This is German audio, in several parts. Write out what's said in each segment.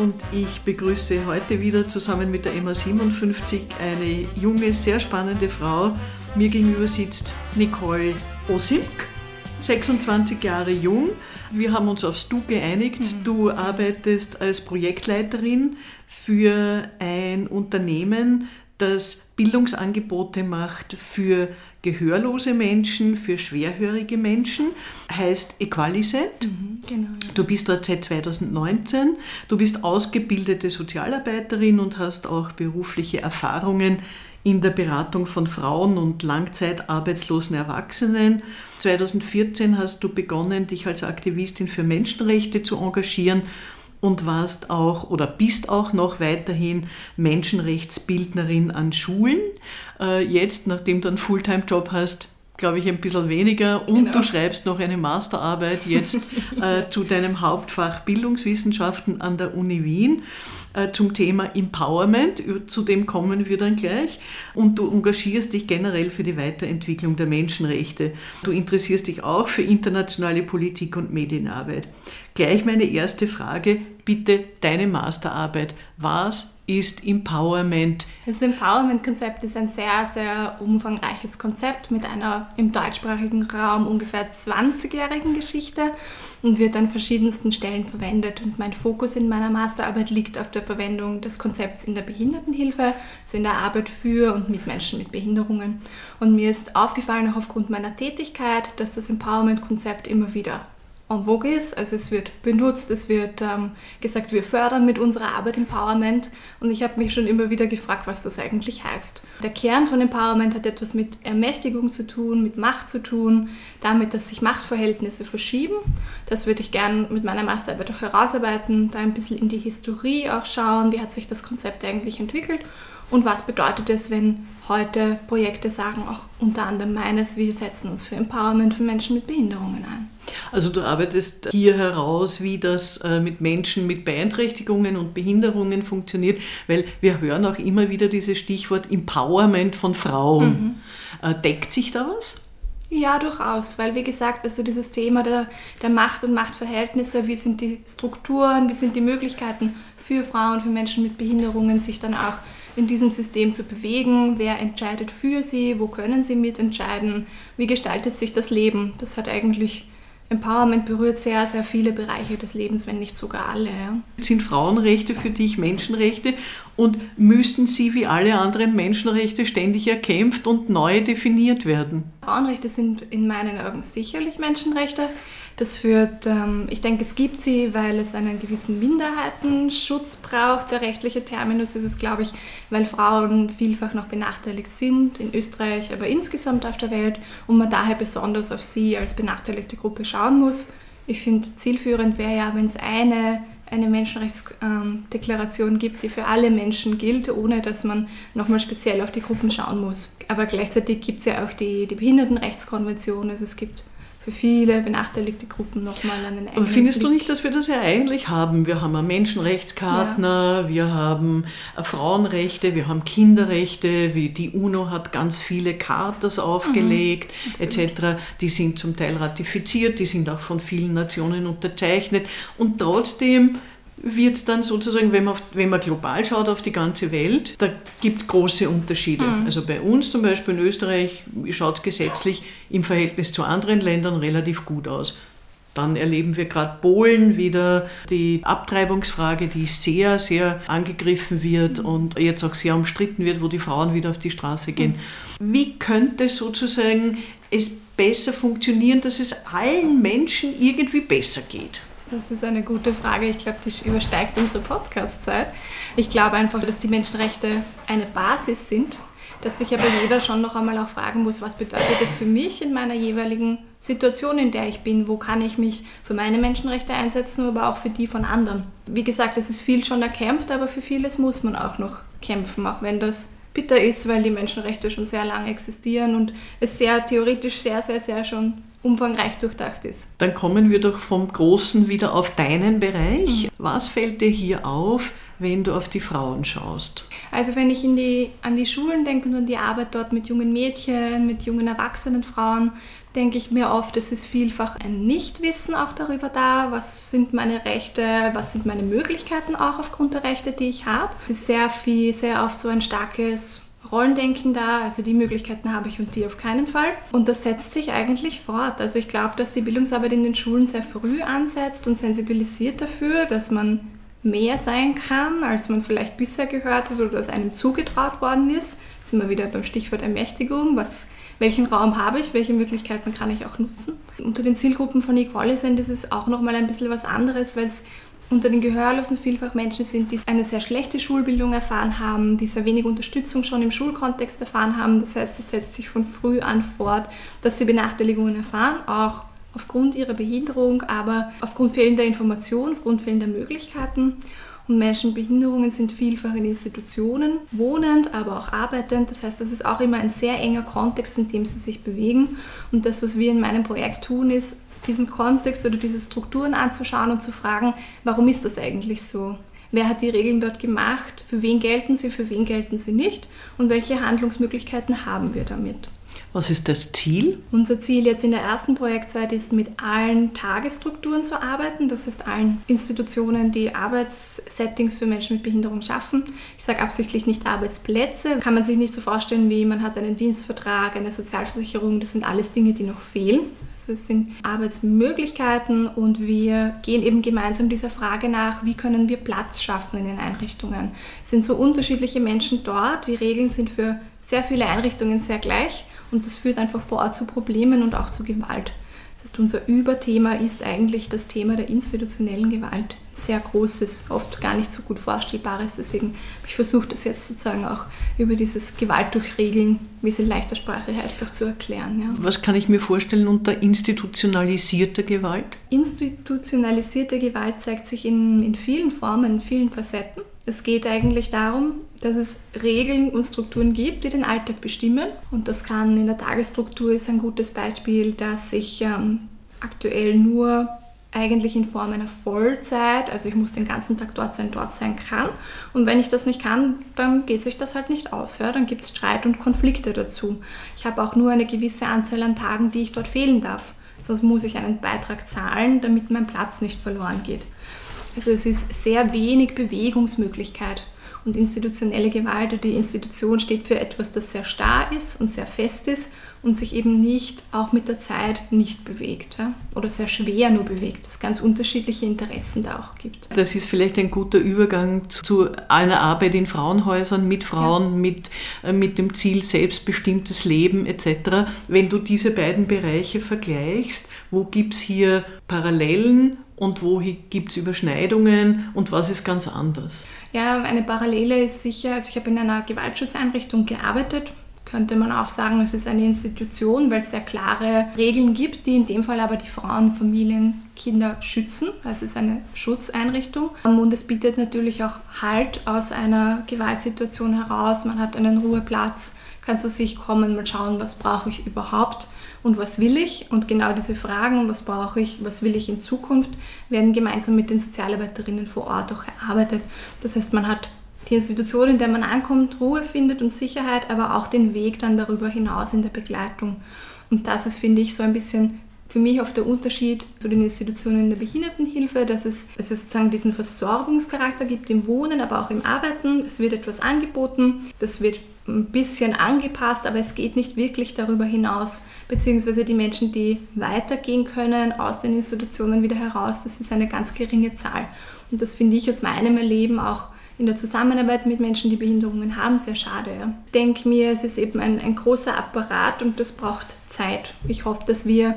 Und ich begrüße heute wieder zusammen mit der Emma 57 eine junge, sehr spannende Frau. Mir gegenüber sitzt Nicole Osimk, 26 Jahre jung. Wir haben uns aufs Du geeinigt. Mhm. Du arbeitest als Projektleiterin für ein Unternehmen, das Bildungsangebote macht für gehörlose Menschen, für schwerhörige Menschen, heißt Equalisent. Mhm, genau, ja. Du bist dort seit 2019. Du bist ausgebildete Sozialarbeiterin und hast auch berufliche Erfahrungen in der Beratung von Frauen und langzeitarbeitslosen Erwachsenen. 2014 hast du begonnen, dich als Aktivistin für Menschenrechte zu engagieren und warst auch oder bist auch noch weiterhin Menschenrechtsbildnerin an Schulen. Äh, jetzt, nachdem du einen Fulltime-Job hast, glaube ich, ein bisschen weniger. Und genau. du schreibst noch eine Masterarbeit jetzt äh, zu deinem Hauptfach Bildungswissenschaften an der Uni Wien zum Thema Empowerment. Zu dem kommen wir dann gleich. Und du engagierst dich generell für die Weiterentwicklung der Menschenrechte. Du interessierst dich auch für internationale Politik und Medienarbeit. Gleich meine erste Frage, bitte deine Masterarbeit. Was ist Empowerment? Das Empowerment-Konzept ist ein sehr, sehr umfangreiches Konzept mit einer im deutschsprachigen Raum ungefähr 20-jährigen Geschichte und wird an verschiedensten Stellen verwendet. Und mein Fokus in meiner Masterarbeit liegt auf der Verwendung des Konzepts in der Behindertenhilfe, also in der Arbeit für und mit Menschen mit Behinderungen. Und mir ist aufgefallen, auch aufgrund meiner Tätigkeit, dass das Empowerment-Konzept immer wieder en vogue ist. Also es wird benutzt, es wird ähm, gesagt, wir fördern mit unserer Arbeit Empowerment. Und ich habe mich schon immer wieder gefragt, was das eigentlich heißt. Der Kern von Empowerment hat etwas mit Ermächtigung zu tun, mit Macht zu tun, damit, dass sich Machtverhältnisse verschieben. Das würde ich gerne mit meiner Masterarbeit auch herausarbeiten, da ein bisschen in die Historie auch schauen, wie hat sich das Konzept eigentlich entwickelt und was bedeutet es, wenn heute Projekte sagen, auch unter anderem meines, wir setzen uns für Empowerment für Menschen mit Behinderungen ein. Also du arbeitest hier heraus, wie das äh, mit Menschen mit Beeinträchtigungen und Behinderungen funktioniert, weil wir hören auch immer wieder dieses Stichwort Empowerment von Frauen. Mhm. Äh, deckt sich da was? Ja, durchaus, weil wie gesagt, also dieses Thema der, der Macht und Machtverhältnisse, wie sind die Strukturen, wie sind die Möglichkeiten für Frauen, für Menschen mit Behinderungen, sich dann auch in diesem System zu bewegen. Wer entscheidet für sie? Wo können sie mitentscheiden? Wie gestaltet sich das Leben? Das hat eigentlich Empowerment berührt sehr, sehr viele Bereiche des Lebens, wenn nicht sogar alle. Ja. Sind Frauenrechte für dich Menschenrechte und müssen sie wie alle anderen Menschenrechte ständig erkämpft und neu definiert werden? Frauenrechte sind in meinen Augen sicherlich Menschenrechte. Das führt, ähm, ich denke, es gibt sie, weil es einen gewissen Minderheitenschutz braucht. Der rechtliche Terminus ist es, glaube ich, weil Frauen vielfach noch benachteiligt sind, in Österreich, aber insgesamt auf der Welt und man daher besonders auf sie als benachteiligte Gruppe schauen muss. Ich finde, zielführend wäre ja, wenn es eine eine Menschenrechtsdeklaration gibt, die für alle Menschen gilt, ohne dass man nochmal speziell auf die Gruppen schauen muss. Aber gleichzeitig gibt es ja auch die, die Behindertenrechtskonvention, also es gibt für viele benachteiligte Gruppen nochmal einen eigenen Aber findest Blick. du nicht, dass wir das ja eigentlich haben? Wir haben einen Menschenrechtschartner, ja. wir haben äh, Frauenrechte, wir haben Kinderrechte, wie die UNO hat ganz viele Chartas aufgelegt, mhm, etc. Die sind zum Teil ratifiziert, die sind auch von vielen Nationen unterzeichnet und trotzdem wird es dann sozusagen, wenn man, auf, wenn man global schaut auf die ganze Welt, da gibt es große Unterschiede. Mhm. Also bei uns zum Beispiel in Österreich schaut es gesetzlich im Verhältnis zu anderen Ländern relativ gut aus. Dann erleben wir gerade Polen wieder die Abtreibungsfrage, die sehr, sehr angegriffen wird mhm. und jetzt auch sehr umstritten wird, wo die Frauen wieder auf die Straße gehen. Mhm. Wie könnte sozusagen es besser funktionieren, dass es allen Menschen irgendwie besser geht? Das ist eine gute Frage. Ich glaube, die übersteigt unsere Podcast-Zeit. Ich glaube einfach, dass die Menschenrechte eine Basis sind, dass sich aber jeder schon noch einmal auch fragen muss, was bedeutet das für mich in meiner jeweiligen Situation, in der ich bin? Wo kann ich mich für meine Menschenrechte einsetzen, aber auch für die von anderen? Wie gesagt, es ist viel schon erkämpft, aber für vieles muss man auch noch kämpfen, auch wenn das bitter ist, weil die Menschenrechte schon sehr lange existieren und es sehr theoretisch sehr, sehr, sehr schon umfangreich durchdacht ist. Dann kommen wir doch vom Großen wieder auf deinen Bereich. Mhm. Was fällt dir hier auf, wenn du auf die Frauen schaust? Also wenn ich die, an die Schulen denke und an die Arbeit dort mit jungen Mädchen, mit jungen erwachsenen Frauen, denke ich mir oft, es ist vielfach ein Nichtwissen auch darüber da, was sind meine Rechte, was sind meine Möglichkeiten auch aufgrund der Rechte, die ich habe. Es ist sehr viel, sehr oft so ein starkes Rollendenken da, also die Möglichkeiten habe ich und die auf keinen Fall. Und das setzt sich eigentlich fort. Also ich glaube, dass die Bildungsarbeit in den Schulen sehr früh ansetzt und sensibilisiert dafür, dass man mehr sein kann, als man vielleicht bisher gehört hat oder dass einem zugetraut worden ist. Jetzt sind wir wieder beim Stichwort Ermächtigung. Was, welchen Raum habe ich? Welche Möglichkeiten kann ich auch nutzen? Unter den Zielgruppen von Equalisend ist es auch nochmal ein bisschen was anderes, weil es unter den Gehörlosen vielfach Menschen sind, die eine sehr schlechte Schulbildung erfahren haben, die sehr wenig Unterstützung schon im Schulkontext erfahren haben. Das heißt, es setzt sich von früh an fort, dass sie Benachteiligungen erfahren, auch aufgrund ihrer Behinderung, aber aufgrund fehlender Information, aufgrund fehlender Möglichkeiten. Und Menschen mit Behinderungen sind vielfach in Institutionen wohnend, aber auch arbeitend. Das heißt, das ist auch immer ein sehr enger Kontext, in dem sie sich bewegen. Und das, was wir in meinem Projekt tun, ist, diesen Kontext oder diese Strukturen anzuschauen und zu fragen, warum ist das eigentlich so? Wer hat die Regeln dort gemacht? Für wen gelten sie, für wen gelten sie nicht? Und welche Handlungsmöglichkeiten haben wir damit? Was ist das Ziel? Unser Ziel jetzt in der ersten Projektzeit ist, mit allen Tagesstrukturen zu arbeiten, das heißt allen Institutionen, die Arbeitssettings für Menschen mit Behinderung schaffen. Ich sage absichtlich nicht Arbeitsplätze, kann man sich nicht so vorstellen, wie man hat einen Dienstvertrag, eine Sozialversicherung, das sind alles Dinge, die noch fehlen. Also es sind Arbeitsmöglichkeiten und wir gehen eben gemeinsam dieser Frage nach, wie können wir Platz schaffen in den Einrichtungen. Es sind so unterschiedliche Menschen dort, die Regeln sind für sehr viele Einrichtungen sehr gleich und das führt einfach vor Ort zu Problemen und auch zu Gewalt. Das heißt, unser Überthema ist eigentlich das Thema der institutionellen Gewalt. Sehr großes, oft gar nicht so gut vorstellbares. Deswegen habe ich versucht, das jetzt sozusagen auch über dieses Gewalt durch Regeln, wie es in leichter Sprache heißt, auch zu erklären. Ja. Was kann ich mir vorstellen unter institutionalisierter Gewalt? Institutionalisierte Gewalt zeigt sich in, in vielen Formen, in vielen Facetten. Es geht eigentlich darum, dass es Regeln und Strukturen gibt, die den Alltag bestimmen. Und das kann in der Tagesstruktur ist ein gutes Beispiel, dass ich ähm, aktuell nur eigentlich in Form einer Vollzeit, also ich muss den ganzen Tag dort sein, dort sein kann. Und wenn ich das nicht kann, dann geht sich das halt nicht aus. Ja? Dann gibt es Streit und Konflikte dazu. Ich habe auch nur eine gewisse Anzahl an Tagen, die ich dort fehlen darf. Sonst muss ich einen Beitrag zahlen, damit mein Platz nicht verloren geht. Also es ist sehr wenig Bewegungsmöglichkeit. Und institutionelle Gewalt oder die Institution steht für etwas, das sehr starr ist und sehr fest ist und sich eben nicht, auch mit der Zeit, nicht bewegt ja? oder sehr schwer nur bewegt, es ganz unterschiedliche Interessen da auch gibt. Das ist vielleicht ein guter Übergang zu einer Arbeit in Frauenhäusern mit Frauen, ja. mit, äh, mit dem Ziel selbstbestimmtes Leben etc. Wenn du diese beiden Bereiche vergleichst, wo gibt es hier Parallelen und wo gibt es Überschneidungen und was ist ganz anders? Ja, eine Parallele ist sicher, also ich habe in einer Gewaltschutzeinrichtung gearbeitet, könnte man auch sagen, es ist eine Institution, weil es sehr klare Regeln gibt, die in dem Fall aber die Frauen, Familien, Kinder schützen. Also es ist eine Schutzeinrichtung. Und es bietet natürlich auch Halt aus einer Gewaltsituation heraus. Man hat einen Ruheplatz, kann zu sich kommen, mal schauen, was brauche ich überhaupt und was will ich. Und genau diese Fragen, was brauche ich, was will ich in Zukunft, werden gemeinsam mit den Sozialarbeiterinnen vor Ort auch erarbeitet. Das heißt, man hat die Institution, in der man ankommt, Ruhe findet und Sicherheit, aber auch den Weg dann darüber hinaus in der Begleitung. Und das ist, finde ich, so ein bisschen für mich oft der Unterschied zu den Institutionen in der Behindertenhilfe, dass es, dass es sozusagen diesen Versorgungscharakter gibt im Wohnen, aber auch im Arbeiten. Es wird etwas angeboten, das wird ein bisschen angepasst, aber es geht nicht wirklich darüber hinaus, beziehungsweise die Menschen, die weitergehen können aus den Institutionen wieder heraus, das ist eine ganz geringe Zahl. Und das finde ich aus meinem Erleben auch in der Zusammenarbeit mit Menschen, die Behinderungen haben, sehr schade. Ja. Ich denke mir, es ist eben ein, ein großer Apparat und das braucht Zeit. Ich hoffe, dass wir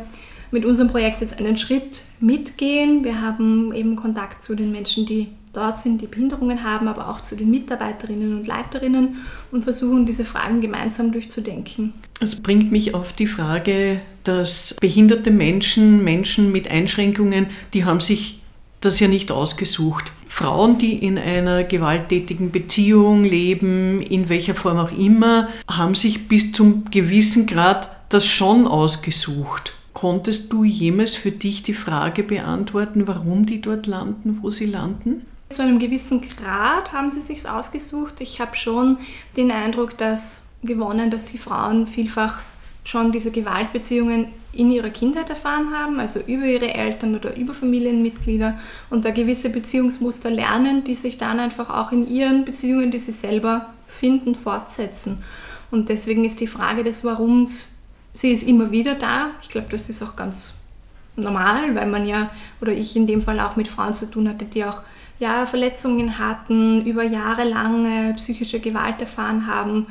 mit unserem Projekt jetzt einen Schritt mitgehen. Wir haben eben Kontakt zu den Menschen, die dort sind, die Behinderungen haben, aber auch zu den Mitarbeiterinnen und Leiterinnen und versuchen, diese Fragen gemeinsam durchzudenken. Das bringt mich auf die Frage, dass behinderte Menschen, Menschen mit Einschränkungen, die haben sich das ja nicht ausgesucht. Frauen, die in einer gewalttätigen Beziehung leben, in welcher Form auch immer, haben sich bis zum gewissen Grad das schon ausgesucht. Konntest du jemals für dich die Frage beantworten, warum die dort landen, wo sie landen? Zu einem gewissen Grad haben sie sich ausgesucht. Ich habe schon den Eindruck, dass gewonnen, dass die Frauen vielfach schon diese Gewaltbeziehungen in ihrer Kindheit erfahren haben, also über ihre Eltern oder über Familienmitglieder und da gewisse Beziehungsmuster lernen, die sich dann einfach auch in ihren Beziehungen, die sie selber finden, fortsetzen. Und deswegen ist die Frage des Warums, sie ist immer wieder da. Ich glaube, das ist auch ganz normal, weil man ja, oder ich in dem Fall auch mit Frauen zu tun hatte, die auch ja, Verletzungen hatten, über Jahre lang psychische Gewalt erfahren haben,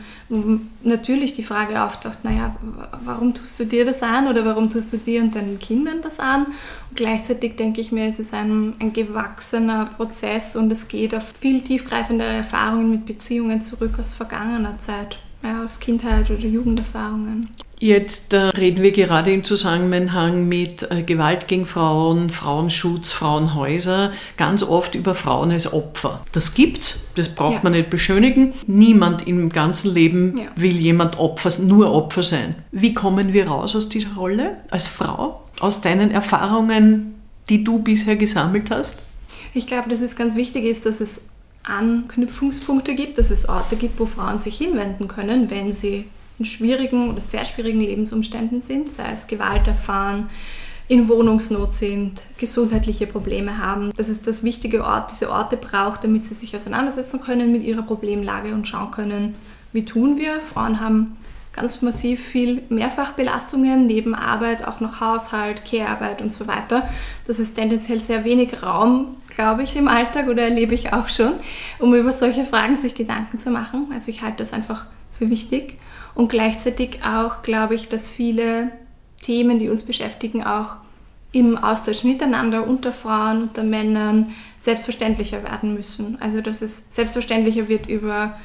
natürlich die Frage auftaucht, naja, warum tust du dir das an oder warum tust du dir und deinen Kindern das an? Und gleichzeitig denke ich mir, es ist ein, ein gewachsener Prozess und es geht auf viel tiefgreifendere Erfahrungen mit Beziehungen zurück aus vergangener Zeit ja, aus Kindheit oder Jugenderfahrungen. Jetzt äh, reden wir gerade im Zusammenhang mit äh, Gewalt gegen Frauen, Frauenschutz, Frauenhäuser ganz oft über Frauen als Opfer. Das gibt's, das braucht ja. man nicht beschönigen. Niemand im ganzen Leben ja. will jemand Opfer, nur Opfer sein. Wie kommen wir raus aus dieser Rolle als Frau? Aus deinen Erfahrungen, die du bisher gesammelt hast? Ich glaube, dass es ganz wichtig ist, dass es Anknüpfungspunkte gibt, dass es Orte gibt, wo Frauen sich hinwenden können, wenn sie in schwierigen oder sehr schwierigen Lebensumständen sind, sei es Gewalt erfahren, in Wohnungsnot sind, gesundheitliche Probleme haben. Das ist das wichtige Ort, diese Orte braucht, damit sie sich auseinandersetzen können mit ihrer Problemlage und schauen können, wie tun wir. Frauen haben ganz massiv viel Mehrfachbelastungen neben Arbeit, auch noch Haushalt, Care-Arbeit und so weiter. Das ist tendenziell sehr wenig Raum, glaube ich, im Alltag oder erlebe ich auch schon, um über solche Fragen sich Gedanken zu machen. Also ich halte das einfach für wichtig und gleichzeitig auch glaube ich, dass viele Themen, die uns beschäftigen, auch im Austausch miteinander, unter Frauen, unter Männern selbstverständlicher werden müssen. Also dass es selbstverständlicher wird, über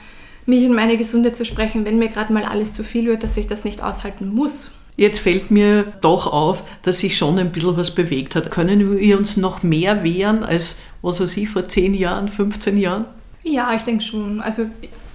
mich und meine Gesundheit zu sprechen, wenn mir gerade mal alles zu viel wird, dass ich das nicht aushalten muss. Jetzt fällt mir doch auf, dass sich schon ein bisschen was bewegt hat. Können wir uns noch mehr wehren als, was weiß ich, vor 10 Jahren, 15 Jahren? Ja, ich denke schon. Also,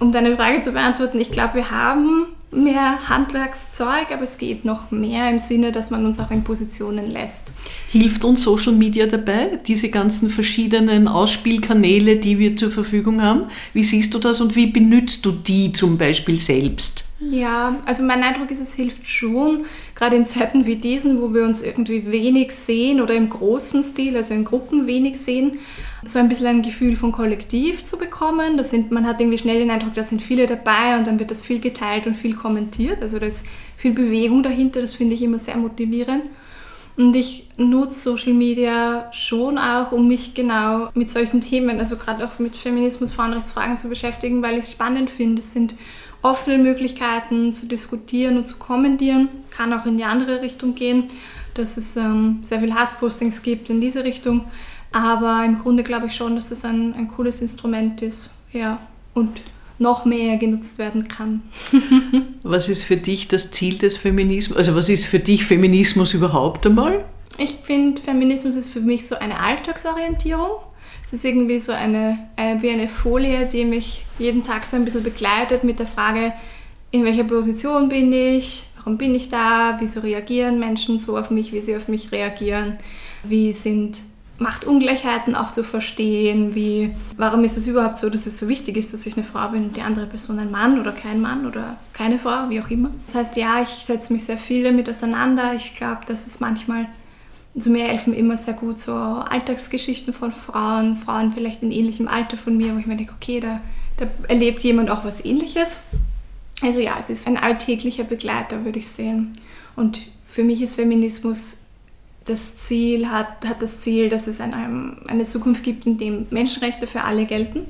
um deine Frage zu beantworten, ich glaube, wir haben mehr Handwerkszeug, aber es geht noch mehr im Sinne, dass man uns auch in Positionen lässt. Hilft uns Social Media dabei, diese ganzen verschiedenen Ausspielkanäle, die wir zur Verfügung haben? Wie siehst du das und wie benutzt du die zum Beispiel selbst? Ja, also mein Eindruck ist, es hilft schon, gerade in Zeiten wie diesen, wo wir uns irgendwie wenig sehen oder im großen Stil, also in Gruppen wenig sehen, so ein bisschen ein Gefühl von Kollektiv zu bekommen. Das sind, man hat irgendwie schnell den Eindruck, da sind viele dabei und dann wird das viel geteilt und viel kommentiert. Also da ist viel Bewegung dahinter, das finde ich immer sehr motivierend. Und ich nutze Social Media schon auch, um mich genau mit solchen Themen, also gerade auch mit Feminismus, Frauenrechtsfragen zu beschäftigen, weil ich es spannend finde. Es sind offene Möglichkeiten zu diskutieren und zu kommentieren, kann auch in die andere Richtung gehen, dass es ähm, sehr viel Hasspostings gibt in diese Richtung. Aber im Grunde glaube ich schon, dass es ein, ein cooles Instrument ist. Ja. Und noch mehr genutzt werden kann. was ist für dich das Ziel des Feminismus? Also was ist für dich Feminismus überhaupt einmal? Ich finde, Feminismus ist für mich so eine Alltagsorientierung. Es ist irgendwie so eine, eine, wie eine Folie, die mich jeden Tag so ein bisschen begleitet mit der Frage, in welcher Position bin ich, warum bin ich da, wieso reagieren Menschen so auf mich, wie sie auf mich reagieren, wie sind Machtungleichheiten auch zu verstehen, wie warum ist es überhaupt so, dass es so wichtig ist, dass ich eine Frau bin und die andere Person ein Mann oder kein Mann oder keine Frau, wie auch immer. Das heißt, ja, ich setze mich sehr viel damit auseinander. Ich glaube, dass es manchmal, also mir helfen immer sehr gut so Alltagsgeschichten von Frauen, Frauen vielleicht in ähnlichem Alter von mir, wo ich mir denke, okay, da, da erlebt jemand auch was ähnliches. Also ja, es ist ein alltäglicher Begleiter, würde ich sehen. Und für mich ist Feminismus das Ziel hat, hat das Ziel, dass es eine, eine Zukunft gibt, in dem Menschenrechte für alle gelten.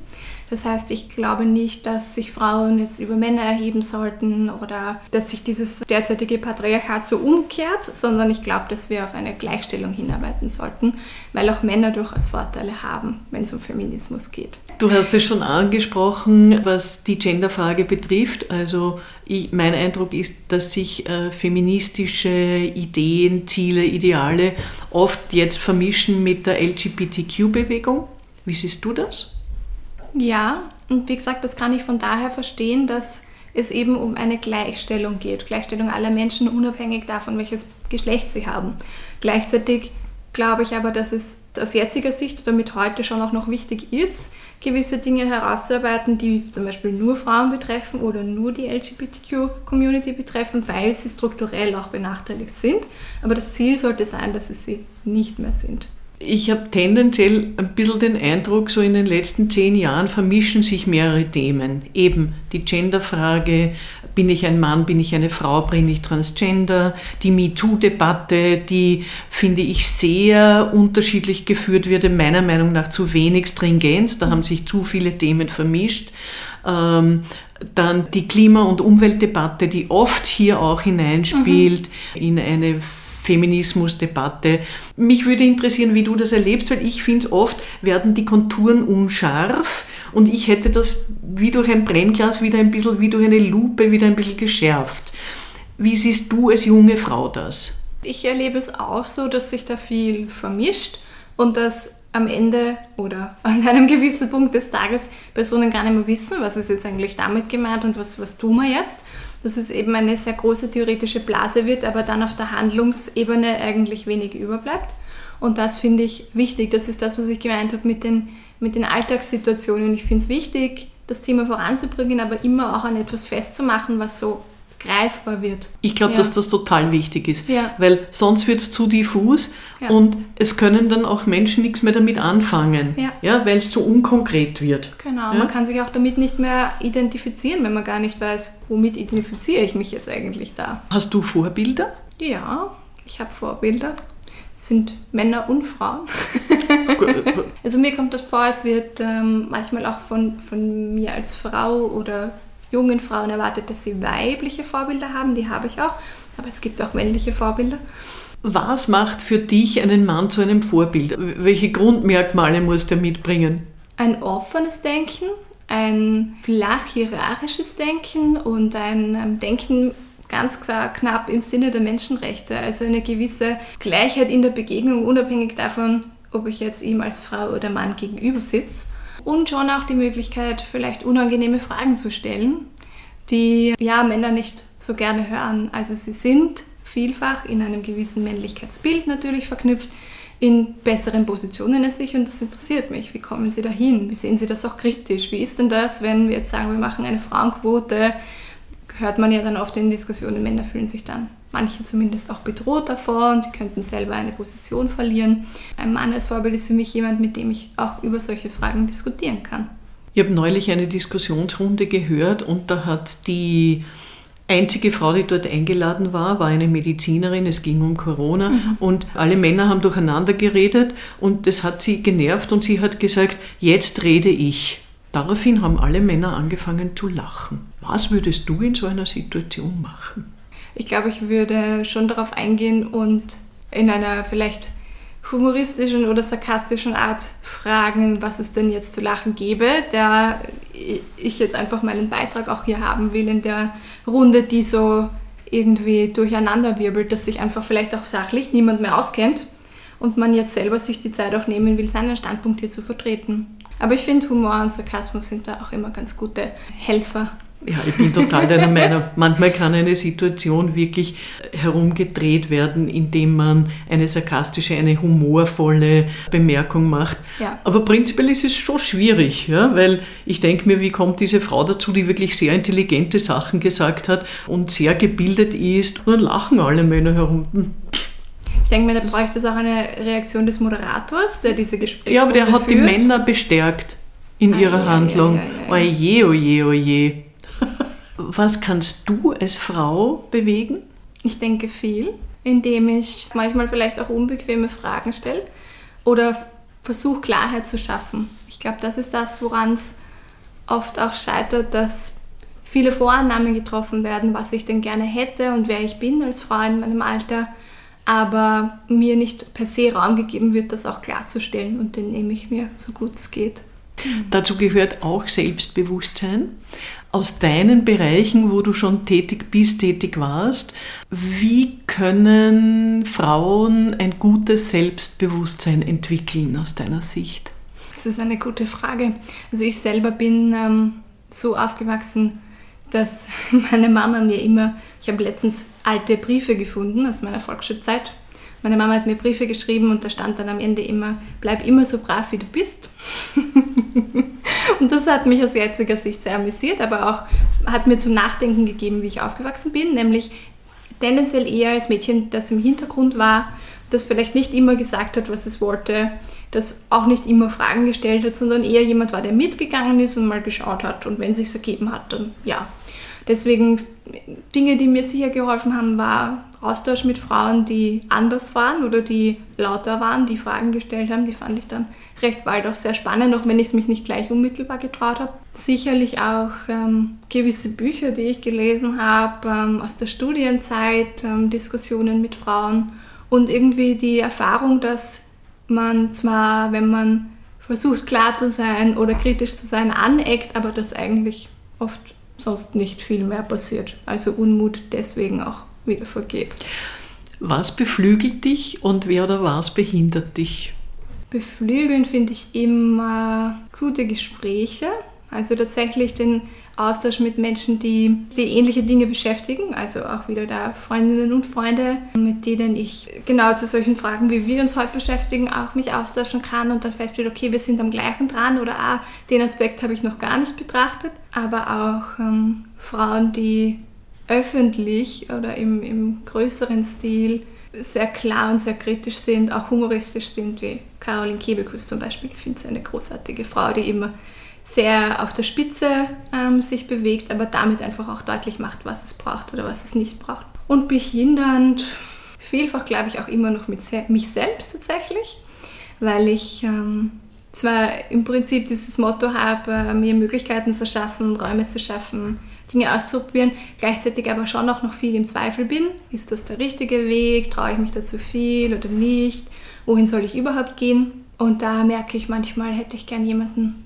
Das heißt, ich glaube nicht, dass sich Frauen jetzt über Männer erheben sollten oder dass sich dieses derzeitige Patriarchat so umkehrt, sondern ich glaube, dass wir auf eine Gleichstellung hinarbeiten sollten, weil auch Männer durchaus Vorteile haben, wenn es um Feminismus geht. Du hast es schon angesprochen, was die Genderfrage betrifft. Also ich, mein Eindruck ist, dass sich äh, feministische Ideen, Ziele, Ideale oft jetzt vermischen mit der LGBTQ-Bewegung. Wie siehst du das? Ja, und wie gesagt, das kann ich von daher verstehen, dass es eben um eine Gleichstellung geht. Gleichstellung aller Menschen, unabhängig davon, welches Geschlecht sie haben. Gleichzeitig glaube ich aber, dass es aus jetziger Sicht oder mit heute schon auch noch wichtig ist, gewisse Dinge herauszuarbeiten, die zum Beispiel nur Frauen betreffen oder nur die LGBTQ-Community betreffen, weil sie strukturell auch benachteiligt sind. Aber das Ziel sollte sein, dass es sie nicht mehr sind. Ich habe tendenziell ein bisschen den Eindruck, so in den letzten zehn Jahren vermischen sich mehrere Themen. Eben die Genderfrage, bin ich ein Mann, bin ich eine Frau, bin ich transgender, die MeToo-Debatte, die, finde ich, sehr unterschiedlich geführt wird, meiner Meinung nach zu wenig Stringenz, da haben sich zu viele Themen vermischt. Ähm, dann die Klima- und Umweltdebatte, die oft hier auch hineinspielt mhm. in eine Feminismusdebatte. Mich würde interessieren, wie du das erlebst, weil ich finde, oft werden die Konturen unscharf und ich hätte das wie durch ein Brennglas wieder ein bisschen, wie durch eine Lupe wieder ein bisschen geschärft. Wie siehst du als junge Frau das? Ich erlebe es auch so, dass sich da viel vermischt und dass am Ende oder an einem gewissen Punkt des Tages Personen gar nicht mehr wissen, was ist jetzt eigentlich damit gemeint und was, was tun wir jetzt. Dass es eben eine sehr große theoretische Blase wird, aber dann auf der Handlungsebene eigentlich wenig überbleibt. Und das finde ich wichtig. Das ist das, was ich gemeint habe mit den, mit den Alltagssituationen. Und ich finde es wichtig, das Thema voranzubringen, aber immer auch an etwas festzumachen, was so greifbar wird. Ich glaube, ja. dass das total wichtig ist, ja. weil sonst wird es zu diffus ja. und es können dann auch Menschen nichts mehr damit anfangen, ja. weil es so unkonkret wird. Genau, man kann sich auch damit nicht mehr identifizieren, wenn man gar nicht weiß, womit identifiziere ich mich jetzt eigentlich da. Hast du Vorbilder? Ja, ich habe Vorbilder. Das sind Männer und Frauen. also mir kommt das vor, es wird ähm, manchmal auch von, von mir als Frau oder jungen Frauen erwartet, dass sie weibliche Vorbilder haben. Die habe ich auch. Aber es gibt auch männliche Vorbilder. Was macht für dich einen Mann zu einem Vorbild? Welche Grundmerkmale muss der mitbringen? Ein offenes Denken, ein flach hierarchisches Denken und ein ähm, Denken ganz klar knapp im Sinne der Menschenrechte. Also eine gewisse Gleichheit in der Begegnung, unabhängig davon, ob ich jetzt ihm als Frau oder Mann gegenüber sitze und schon auch die Möglichkeit, vielleicht unangenehme Fragen zu stellen, die ja Männer nicht so gerne hören. Also sie sind vielfach in einem gewissen Männlichkeitsbild natürlich verknüpft, in besseren Positionen als ich und das interessiert mich. Wie kommen Sie dahin? Wie sehen Sie das auch kritisch? Wie ist denn das, wenn wir jetzt sagen, wir machen eine Frauenquote? Hört man ja dann oft in Diskussionen, Männer fühlen sich dann manche zumindest auch bedroht davor und sie könnten selber eine Position verlieren. Ein Mann als Vorbild ist für mich jemand, mit dem ich auch über solche Fragen diskutieren kann. Ich habe neulich eine Diskussionsrunde gehört und da hat die einzige Frau, die dort eingeladen war, war eine Medizinerin. Es ging um Corona mhm. und alle Männer haben durcheinander geredet und das hat sie genervt und sie hat gesagt, jetzt rede ich. Daraufhin haben alle Männer angefangen zu lachen. Was würdest du in so einer Situation machen? Ich glaube, ich würde schon darauf eingehen und in einer vielleicht humoristischen oder sarkastischen Art fragen, was es denn jetzt zu lachen gäbe, da ich jetzt einfach meinen Beitrag auch hier haben will in der Runde, die so irgendwie durcheinander wirbelt, dass sich einfach vielleicht auch sachlich niemand mehr auskennt und man jetzt selber sich die Zeit auch nehmen will, seinen Standpunkt hier zu vertreten. Aber ich finde, Humor und Sarkasmus sind da auch immer ganz gute Helfer ja, ich bin total deiner Meinung. Manchmal kann eine Situation wirklich herumgedreht werden, indem man eine sarkastische, eine humorvolle Bemerkung macht. Ja. Aber prinzipiell ist es schon schwierig, ja, weil ich denke mir, wie kommt diese Frau dazu, die wirklich sehr intelligente Sachen gesagt hat und sehr gebildet ist. Und dann lachen alle Männer herum. Ich denke mir, da bräuchte es auch eine Reaktion des Moderators, der diese Gespräche Ja, aber der hat führt. die Männer bestärkt in ah, ihrer ja, Handlung. Ja, ja, ja, Oje, oje, oje. Was kannst du als Frau bewegen? Ich denke viel, indem ich manchmal vielleicht auch unbequeme Fragen stelle oder versuche Klarheit zu schaffen. Ich glaube, das ist das, woran es oft auch scheitert, dass viele Vorannahmen getroffen werden, was ich denn gerne hätte und wer ich bin als Frau in meinem Alter, aber mir nicht per se Raum gegeben wird, das auch klarzustellen und den nehme ich mir so gut es geht. Dazu gehört auch Selbstbewusstsein. Aus deinen Bereichen, wo du schon tätig bist, tätig warst, wie können Frauen ein gutes Selbstbewusstsein entwickeln aus deiner Sicht? Das ist eine gute Frage. Also ich selber bin ähm, so aufgewachsen, dass meine Mama mir immer, ich habe letztens alte Briefe gefunden aus meiner Volksschulzeit Meine Mama hat mir Briefe geschrieben und da stand dann am Ende immer, bleib immer so brav, wie du bist. und das hat mich aus jetziger Sicht sehr amüsiert, aber auch hat mir zum Nachdenken gegeben, wie ich aufgewachsen bin, nämlich tendenziell eher als Mädchen, das im Hintergrund war, das vielleicht nicht immer gesagt hat, was es wollte, das auch nicht immer Fragen gestellt hat, sondern eher jemand war, der mitgegangen ist und mal geschaut hat und wenn es sich ergeben hat, dann ja. Deswegen Dinge, die mir sicher geholfen haben, war Austausch mit Frauen, die anders waren oder die lauter waren, die Fragen gestellt haben. Die fand ich dann recht bald auch sehr spannend, auch wenn ich es mich nicht gleich unmittelbar getraut habe. Sicherlich auch ähm, gewisse Bücher, die ich gelesen habe, ähm, aus der Studienzeit, ähm, Diskussionen mit Frauen und irgendwie die Erfahrung, dass man zwar, wenn man versucht klar zu sein oder kritisch zu sein, aneckt, aber dass eigentlich oft sonst nicht viel mehr passiert. Also Unmut deswegen auch wieder vergeht. Was beflügelt dich und wer oder was behindert dich? Beflügeln finde ich immer gute Gespräche. Also tatsächlich den Austausch mit Menschen, die, die ähnliche Dinge beschäftigen, also auch wieder da Freundinnen und Freunde, mit denen ich genau zu solchen Fragen, wie wir uns heute beschäftigen, auch mich austauschen kann und dann feststelle, okay, wir sind am gleichen dran oder ah, den Aspekt habe ich noch gar nicht betrachtet, aber auch ähm, Frauen, die öffentlich oder im, im größeren Stil sehr klar und sehr kritisch sind, auch humoristisch sind, wie Caroline Kebekus zum Beispiel. Ich finde sie eine großartige Frau, die immer sehr auf der Spitze ähm, sich bewegt, aber damit einfach auch deutlich macht, was es braucht oder was es nicht braucht. Und behindernd, vielfach glaube ich auch immer noch mit mich selbst tatsächlich, weil ich ähm, zwar im Prinzip dieses Motto habe, äh, mir Möglichkeiten zu schaffen, Räume zu schaffen, Dinge auszuprobieren, gleichzeitig aber schon auch noch viel im Zweifel bin. Ist das der richtige Weg? Traue ich mich da zu viel oder nicht? Wohin soll ich überhaupt gehen? Und da merke ich manchmal, hätte ich gern jemanden,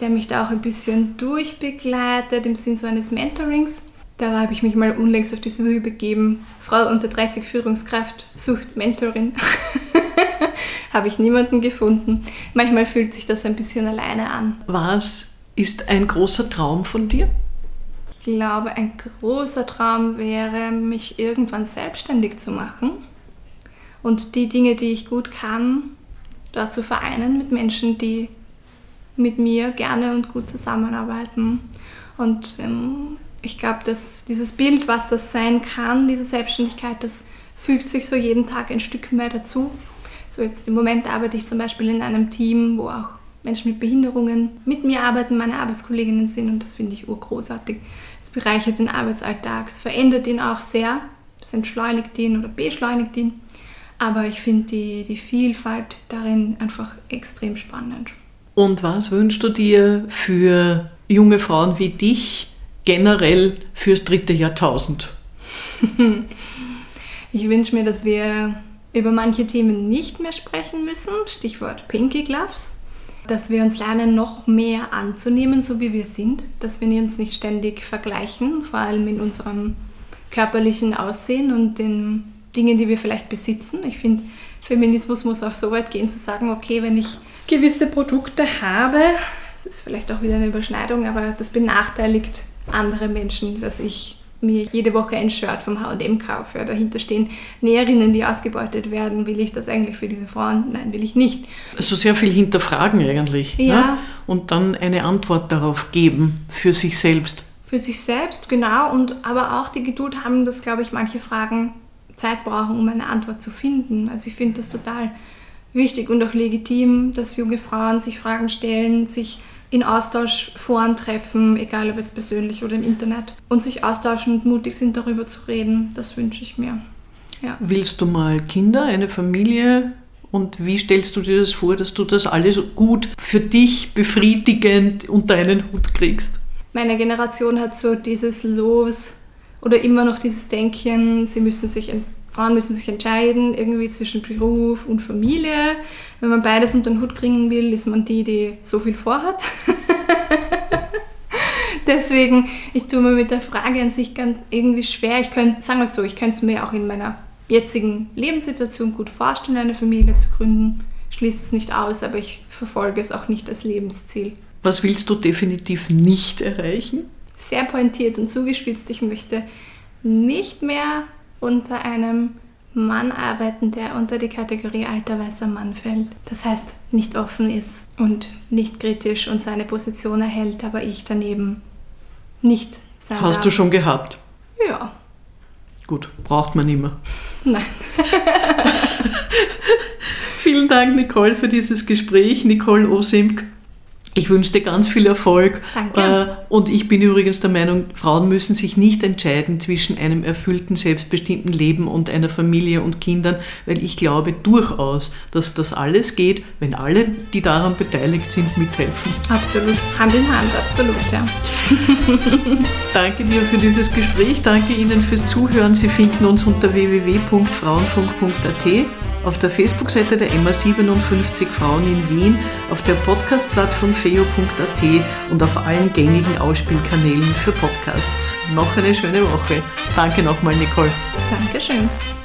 der mich da auch ein bisschen durchbegleitet im Sinn so eines Mentorings. Da habe ich mich mal unlängst auf die Suche begeben. Frau unter 30 Führungskraft sucht Mentorin. habe ich niemanden gefunden. Manchmal fühlt sich das ein bisschen alleine an. Was ist ein großer Traum von dir? Ich glaube, ein großer Traum wäre, mich irgendwann selbstständig zu machen und die Dinge, die ich gut kann, da zu vereinen mit Menschen, die mit mir gerne und gut zusammenarbeiten. Und ähm, ich glaube, dass dieses Bild, was das sein kann, diese Selbstständigkeit, das fügt sich so jeden Tag ein Stück mehr dazu. So jetzt im Moment arbeite ich zum Beispiel in einem Team, wo auch Menschen mit Behinderungen mit mir arbeiten, meine Arbeitskolleginnen sind und das finde ich urgroßartig. Es bereichert den Arbeitsalltag, es verändert ihn auch sehr, es entschleunigt ihn oder beschleunigt ihn. Aber ich finde die, die Vielfalt darin einfach extrem spannend. Und was wünschst du dir für junge Frauen wie dich generell fürs dritte Jahrtausend? ich wünsche mir, dass wir über manche Themen nicht mehr sprechen müssen. Stichwort Pinky Gloves. Dass wir uns lernen, noch mehr anzunehmen, so wie wir sind. Dass wir uns nicht ständig vergleichen, vor allem in unserem körperlichen Aussehen und den Dingen, die wir vielleicht besitzen. Ich finde, Feminismus muss auch so weit gehen, zu sagen, okay, wenn ich gewisse Produkte habe, das ist vielleicht auch wieder eine Überschneidung, aber das benachteiligt andere Menschen, dass ich mir jede Woche ein Shirt vom H&M kaufe. Ja, dahinter stehen Näherinnen, die ausgebeutet werden. Will ich das eigentlich für diese Frauen? Nein, will ich nicht. Also sehr viel hinterfragen eigentlich. Ne? Ja. Ne? Und dann eine Antwort darauf geben für sich selbst. Für sich selbst, genau. Und aber auch die Geduld haben, dass, glaube ich, manche Fragen Zeit brauchen, um eine Antwort zu finden. Also ich finde das total wichtig und auch legitim, dass junge Frauen sich Fragen stellen, sich in Austauschforen treffen, egal ob jetzt persönlich oder im Internet, und sich austauschen und mutig sind, darüber zu reden. Das wünsche ich mir. Ja. Willst du mal Kinder, eine Familie? Und wie stellst du dir das vor, dass du das alles gut für dich befriedigend unter einen Hut kriegst? Meine Generation hat so dieses Los oder immer noch dieses Denken, sie müssen sich Frauen müssen sich entscheiden, irgendwie zwischen Beruf und Familie. Wenn man beides unter den Hut kriegen will, ist man die, die so viel vorhat. Deswegen, ich tue mir mit der Frage an sich ganz irgendwie schwer. Ich könnte, sagen wir es so, ich könnte es mir auch in meiner jetzigen Lebenssituation gut vorstellen, eine Familie zu gründen. Schließe es nicht aus, aber ich verfolge es auch nicht als Lebensziel. Was willst du definitiv nicht erreichen? Sehr pointiert und zugespitzt. Ich möchte nicht mehr unter einem Mann arbeiten, der unter die Kategorie alter weißer Mann fällt. Das heißt, nicht offen ist und nicht kritisch und seine Position erhält, aber ich daneben nicht sein Hast darf. du schon gehabt? Ja. Gut, braucht man immer. Nein. Vielen Dank, Nicole, für dieses Gespräch. Nicole Osimk, ich wünsche dir ganz viel Erfolg. Danke. Äh, Und ich bin übrigens der Meinung, Frauen müssen sich nicht entscheiden zwischen einem erfüllten, selbstbestimmten Leben und einer Familie und Kindern, weil ich glaube durchaus, dass das alles geht, wenn alle, die daran beteiligt sind, mithelfen. Absolut. Hand in Hand, absolut, ja. Danke dir für dieses Gespräch. Danke Ihnen fürs Zuhören. Sie finden uns unter www.frauenfunk.at, auf der Facebook-Seite der MA57 Frauen in Wien, auf der Podcast-Plattform feo.at und auf allen gängigen Ausspielkanälen für Podcasts. Noch eine schöne Woche. Danke nochmal, Nicole. Dankeschön.